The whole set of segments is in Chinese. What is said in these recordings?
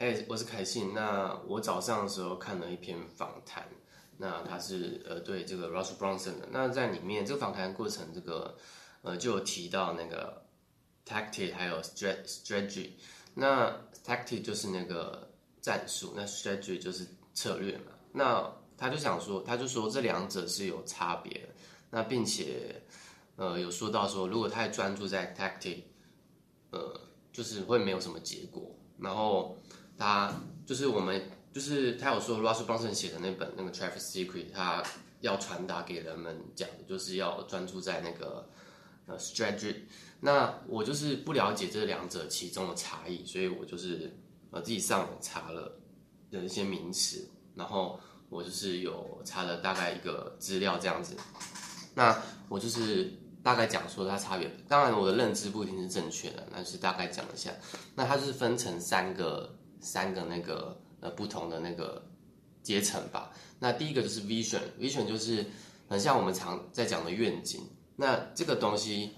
哎，我是凯信。那我早上的时候看了一篇访谈，那他是呃对这个 Russell Brunson 的。那在里面这个访谈过程，这个呃就有提到那个 tactic 还有 strategy。那 tactic 就是那个战术，那 strategy 就是策略嘛。那他就想说，他就说这两者是有差别的。那并且呃有说到说，如果太专注在 tactic，呃就是会没有什么结果。然后他就是我们，就是他有说，Russell Brunson 写的那本那个 Traffic Secret，他要传达给人们讲的就是要专注在那个呃 strategy。那我就是不了解这两者其中的差异，所以我就是呃自己上网查了的一些名词，然后我就是有查了大概一个资料这样子。那我就是大概讲说它差别，当然我的认知不一定是正确的，但是大概讲一下。那它就是分成三个。三个那个呃不同的那个阶层吧。那第一个就是 vision，vision 就是很像我们常在讲的愿景。那这个东西，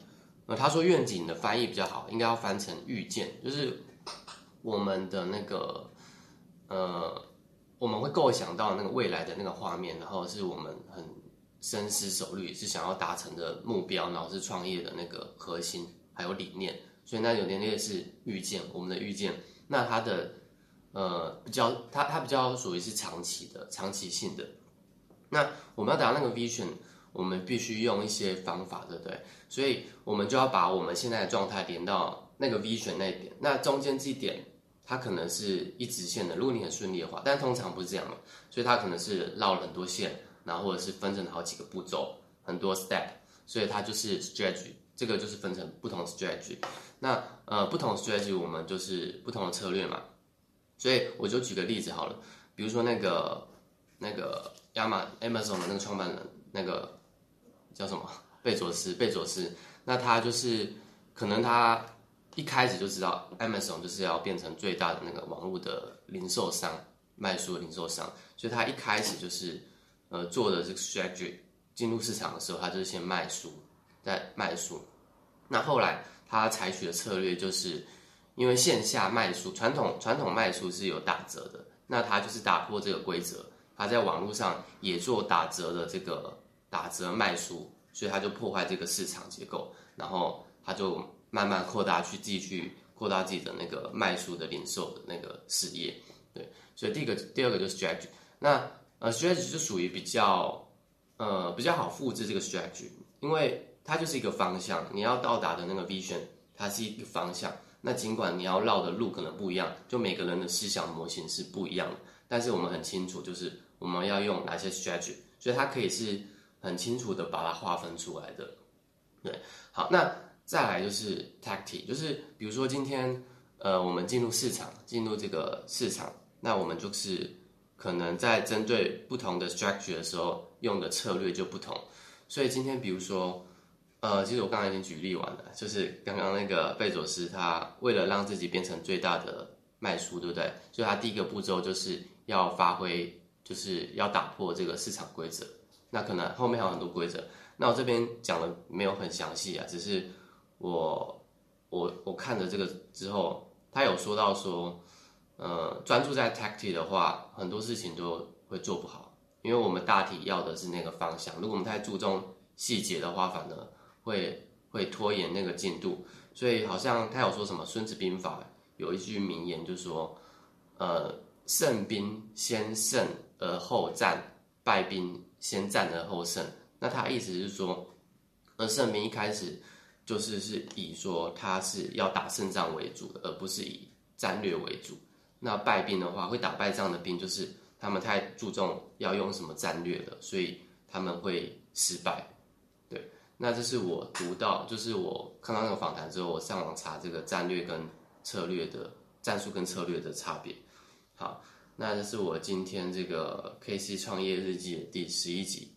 呃，他说愿景的翻译比较好，应该要翻成预见，就是我们的那个呃，我们会构想到那个未来的那个画面，然后是我们很深思熟虑是想要达成的目标，然后是创业的那个核心还有理念。所以那有点类似预见，我们的预见。那它的呃，比较它它比较属于是长期的、长期性的。那我们要达到那个 vision，我们必须用一些方法，对不对？所以我们就要把我们现在的状态连到那个 vision 那一点。那中间这一点，它可能是一直线的，如果你很顺利的话，但通常不是这样嘛，所以它可能是绕了很多线，然后或者是分成好几个步骤，很多 step，所以它就是 strategy，这个就是分成不同 strategy。那呃，不同 strategy 我们就是不同的策略嘛。所以我就举个例子好了，比如说那个那个亚马 Amazon 的那个创办人，那个叫什么？贝佐斯，贝佐斯，那他就是可能他一开始就知道 Amazon 就是要变成最大的那个网络的零售商，卖书的零售商，所以他一开始就是呃做的这个 strategy，进入市场的时候，他就是先卖书，再卖书，那后来他采取的策略就是。因为线下卖书，传统传统卖书是有打折的，那他就是打破这个规则，他在网络上也做打折的这个打折卖书，所以他就破坏这个市场结构，然后他就慢慢扩大去继续扩大自己的那个卖书的零售的那个事业，对，所以第一个第二个就是 strategy，那呃 strategy 就属于比较呃比较好复制这个 strategy，因为它就是一个方向，你要到达的那个 vision，它是一个方向。那尽管你要绕的路可能不一样，就每个人的思想模型是不一样的，但是我们很清楚，就是我们要用哪些 strategy，所以它可以是很清楚的把它划分出来的。对，好，那再来就是 tactic，就是比如说今天呃我们进入市场，进入这个市场，那我们就是可能在针对不同的 strategy 的时候用的策略就不同，所以今天比如说。呃，其实我刚才已经举例完了，就是刚刚那个贝佐斯，他为了让自己变成最大的卖书，对不对？所以他第一个步骤就是要发挥，就是要打破这个市场规则。那可能后面还有很多规则，那我这边讲的没有很详细啊，只是我我我看了这个之后，他有说到说，呃，专注在 tactic 的话，很多事情都会做不好，因为我们大体要的是那个方向，如果我们太注重细节的话，反而会会拖延那个进度，所以好像他有说什么《孙子兵法》有一句名言，就是说，呃，胜兵先胜而后战，败兵先战而后胜。那他意思是说，而胜兵一开始就是是以说他是要打胜仗为主的，而不是以战略为主。那败兵的话，会打败仗的兵，就是他们太注重要用什么战略了，所以他们会失败。那这是我读到，就是我看到那个访谈之后，我上网查这个战略跟策略的战术跟策略的差别。好，那这是我今天这个 K C 创业日记的第十一集。